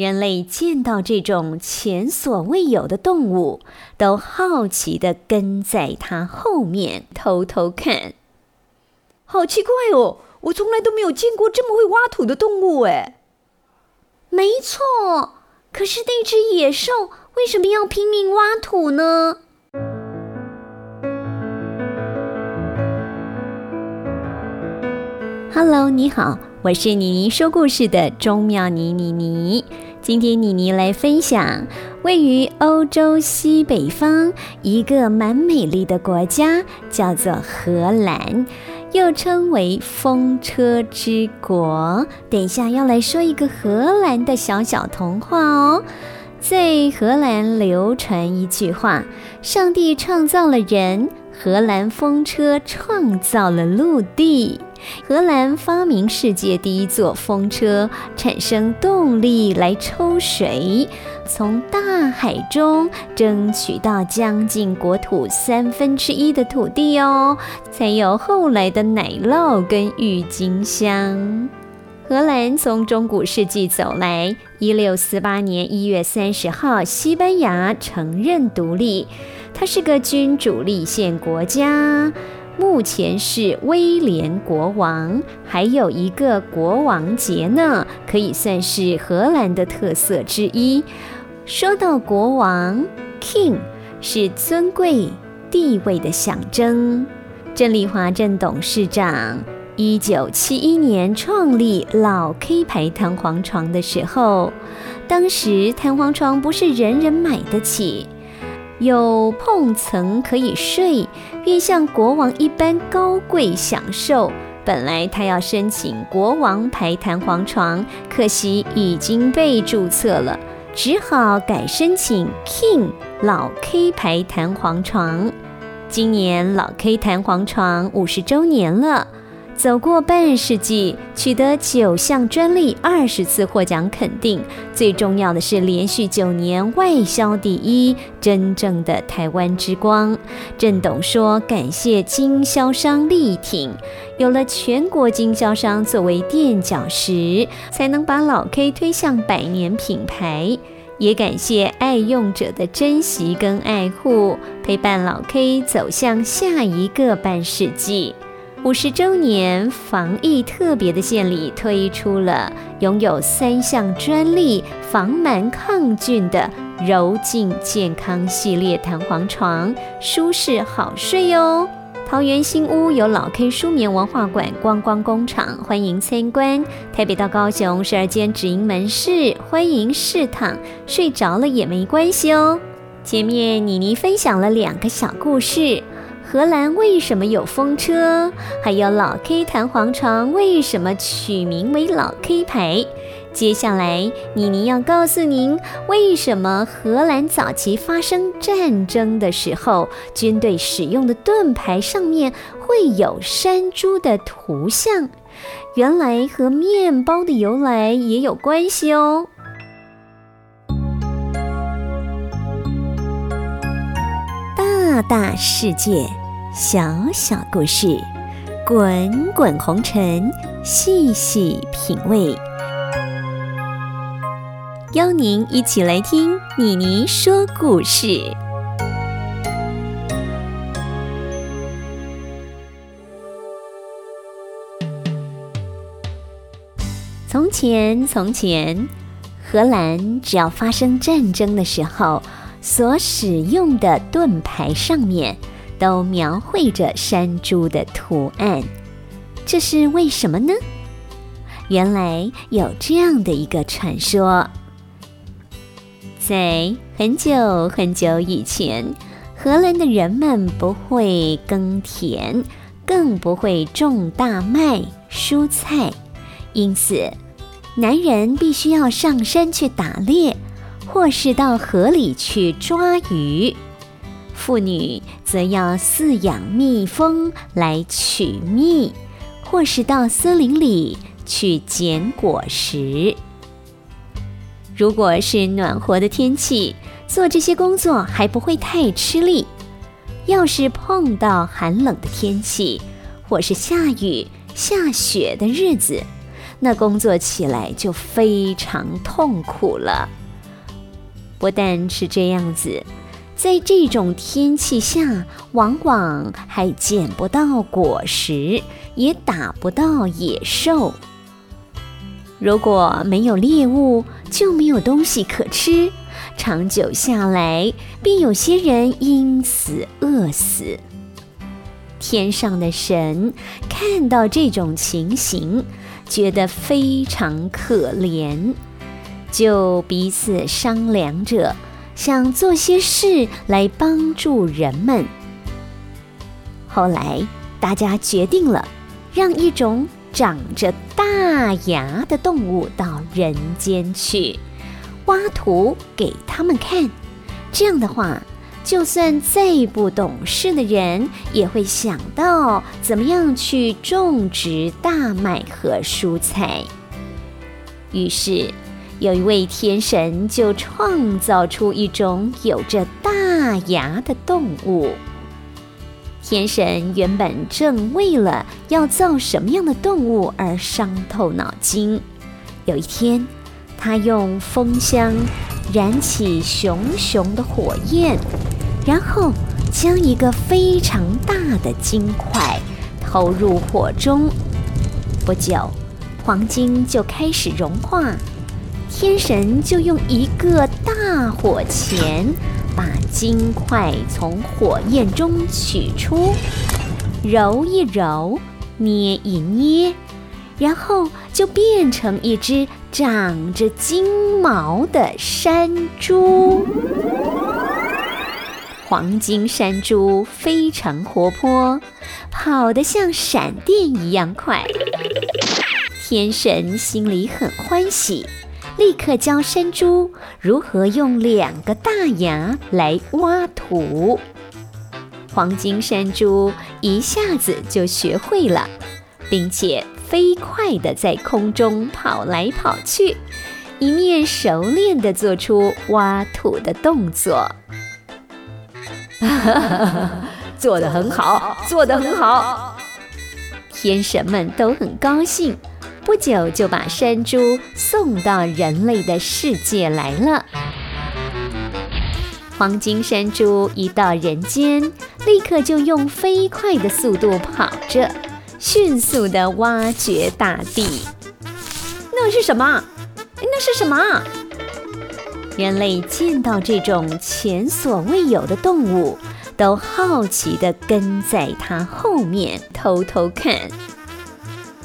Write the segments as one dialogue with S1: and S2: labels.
S1: 人类见到这种前所未有的动物，都好奇地跟在它后面偷偷看。
S2: 好奇怪哦，我从来都没有见过这么会挖土的动物哎。
S3: 没错，可是那只野兽为什么要拼命挖土呢
S1: ？Hello，你好，我是妮妮说故事的钟妙妮妮妮。今天妮妮来分享位于欧洲西北方一个蛮美丽的国家，叫做荷兰。又称为风车之国。等一下要来说一个荷兰的小小童话哦。在荷兰流传一句话：上帝创造了人，荷兰风车创造了陆地。荷兰发明世界第一座风车，产生动力来抽水。从大海中争取到将近国土三分之一的土地哦，才有后来的奶酪跟郁金香。荷兰从中古世纪走来，一六四八年一月三十号，西班牙承认独立，它是个君主立宪国家。目前是威廉国王，还有一个国王节呢，可以算是荷兰的特色之一。说到国王，King 是尊贵地位的象征。郑丽华镇董事长一九七一年创立老 K 牌弹簧床的时候，当时弹簧床不是人人买得起，有碰层可以睡，便像国王一般高贵享受。本来他要申请国王牌弹簧床，可惜已经被注册了。只好改申请 King 老 K 牌弹簧床。今年老 K 弹簧床五十周年了，走过半世纪，取得九项专利，二十次获奖肯定。最重要的是，连续九年外销第一，真正的台湾之光。郑董说：“感谢经销商力挺。”有了全国经销商作为垫脚石，才能把老 K 推向百年品牌。也感谢爱用者的珍惜跟爱护，陪伴老 K 走向下一个半世纪。五十周年防疫特别的献礼推出了拥有三项专利、防螨抗菌的柔净健康系列弹簧床，舒适好睡哦。桃园新屋有老 K 舒眠文化馆观光工厂，欢迎参观。台北到高雄十二间直营门市，欢迎试躺，睡着了也没关系哦。前面妮妮分享了两个小故事：荷兰为什么有风车，还有老 K 弹簧床为什么取名为老 K 牌。接下来，妮妮要告诉您，为什么荷兰早期发生战争的时候，军队使用的盾牌上面会有山猪的图像？原来和面包的由来也有关系哦。大大世界，小小故事，滚滚红尘，细细品味。邀您一起来听妮妮说故事。从前，从前，荷兰只要发生战争的时候，所使用的盾牌上面都描绘着山猪的图案。这是为什么呢？原来有这样的一个传说。在很久很久以前，荷兰的人们不会耕田，更不会种大麦、蔬菜，因此，男人必须要上山去打猎，或是到河里去抓鱼；妇女则要饲养蜜蜂来取蜜，或是到森林里去捡果实。如果是暖和的天气，做这些工作还不会太吃力。要是碰到寒冷的天气，或是下雨下雪的日子，那工作起来就非常痛苦了。不但是这样子，在这种天气下，往往还捡不到果实，也打不到野兽。如果没有猎物，就没有东西可吃，长久下来，便有些人因此饿死。天上的神看到这种情形，觉得非常可怜。就彼此商量着，想做些事来帮助人们。后来，大家决定了，让一种长着大牙的动物到人间去，挖土给他们看。这样的话，就算再不懂事的人，也会想到怎么样去种植大麦和蔬菜。于是。有一位天神就创造出一种有着大牙的动物。天神原本正为了要造什么样的动物而伤透脑筋。有一天，他用风箱燃起熊熊的火焰，然后将一个非常大的金块投入火中。不久，黄金就开始融化。天神就用一个大火钳把金块从火焰中取出，揉一揉，捏一捏，然后就变成一只长着金毛的山猪。黄金山猪非常活泼，跑得像闪电一样快。天神心里很欢喜。立刻教山猪如何用两个大牙来挖土。黄金山猪一下子就学会了，并且飞快地在空中跑来跑去，一面熟练地做出挖土的动作。
S2: 哈哈哈做得很好，做得很好！
S1: 天神们都很高兴。不久就把山猪送到人类的世界来了。黄金山猪一到人间，立刻就用飞快的速度跑着，迅速的挖掘大地。
S2: 那是什么？那是什么？
S1: 人类见到这种前所未有的动物，都好奇的跟在它后面偷偷看。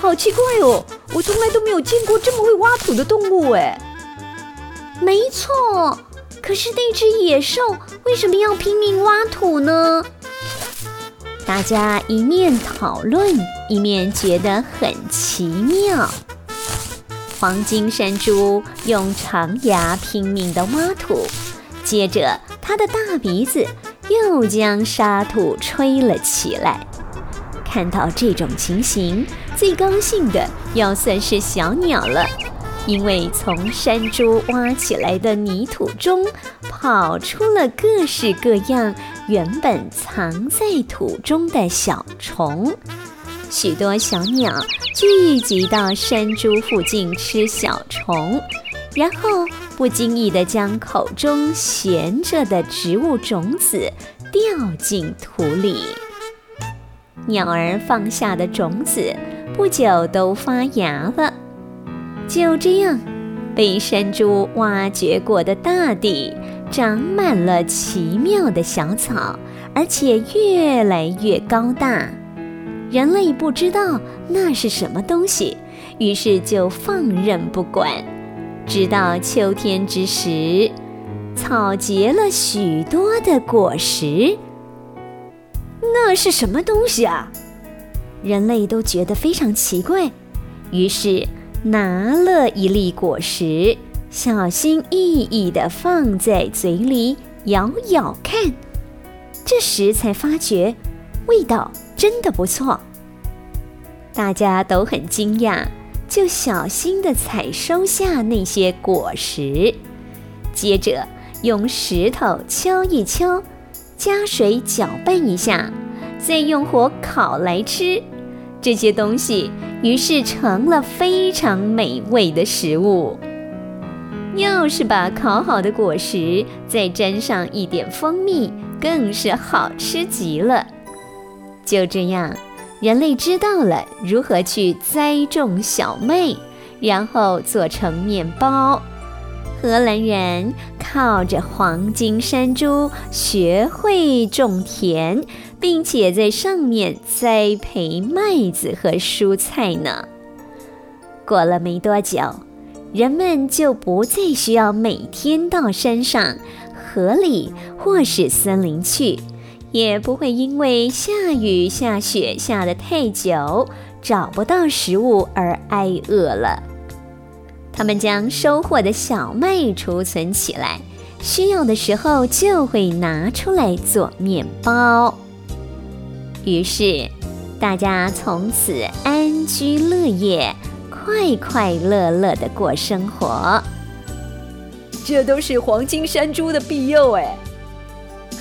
S2: 好奇怪哦！我从来都没有见过这么会挖土的动物哎。
S3: 没错，可是那只野兽为什么要拼命挖土呢？
S1: 大家一面讨论，一面觉得很奇妙。黄金山猪用长牙拼命地挖土，接着它的大鼻子又将沙土吹了起来。看到这种情形，最高兴的要算是小鸟了，因为从山猪挖起来的泥土中跑出了各式各样原本藏在土中的小虫。许多小鸟聚集到山猪附近吃小虫，然后不经意地将口中衔着的植物种子掉进土里。鸟儿放下的种子，不久都发芽了。就这样，被山猪挖掘过的大地长满了奇妙的小草，而且越来越高大。人类不知道那是什么东西，于是就放任不管。直到秋天之时，草结了许多的果实。
S2: 那是什么东西啊？
S1: 人类都觉得非常奇怪，于是拿了一粒果实，小心翼翼地放在嘴里咬咬看。这时才发觉，味道真的不错。大家都很惊讶，就小心地采收下那些果实，接着用石头敲一敲。加水搅拌一下，再用火烤来吃，这些东西于是成了非常美味的食物。要是把烤好的果实再沾上一点蜂蜜，更是好吃极了。就这样，人类知道了如何去栽种小麦，然后做成面包。荷兰人靠着黄金山猪学会种田，并且在上面栽培麦子和蔬菜呢。过了没多久，人们就不再需要每天到山上、河里或是森林去，也不会因为下雨下雪下得太久找不到食物而挨饿了。他们将收获的小麦储存起来，需要的时候就会拿出来做面包。于是，大家从此安居乐业，快快乐乐的过生活。
S2: 这都是黄金山猪的庇佑哎！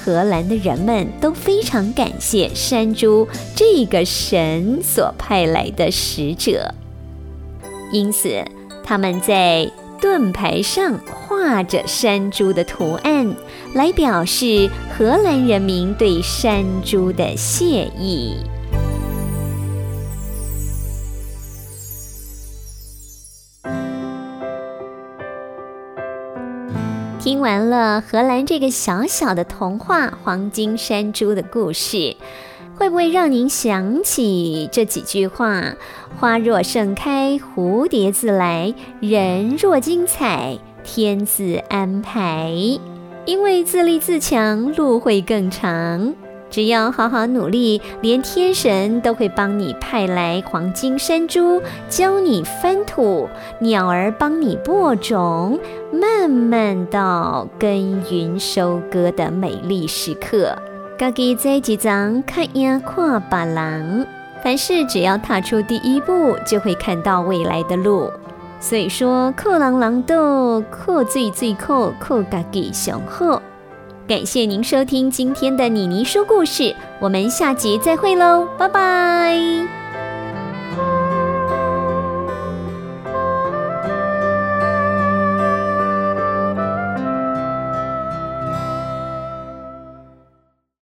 S1: 荷兰的人们都非常感谢山猪这个神所派来的使者，因此。他们在盾牌上画着山猪的图案，来表示荷兰人民对山猪的谢意。听完了荷兰这个小小的童话《黄金山猪》的故事。会不会让您想起这几句话？花若盛开，蝴蝶自来；人若精彩，天自安排。因为自立自强，路会更长。只要好好努力，连天神都会帮你派来黄金山猪，教你翻土；鸟儿帮你播种，慢慢到耕耘收割的美丽时刻。家己在几张看呀看别人，凡事只要踏出第一步，就会看到未来的路。所以说，靠人人多，靠最最靠靠家己上好。感谢您收听今天的妮妮说故事，我们下集再会喽，拜拜。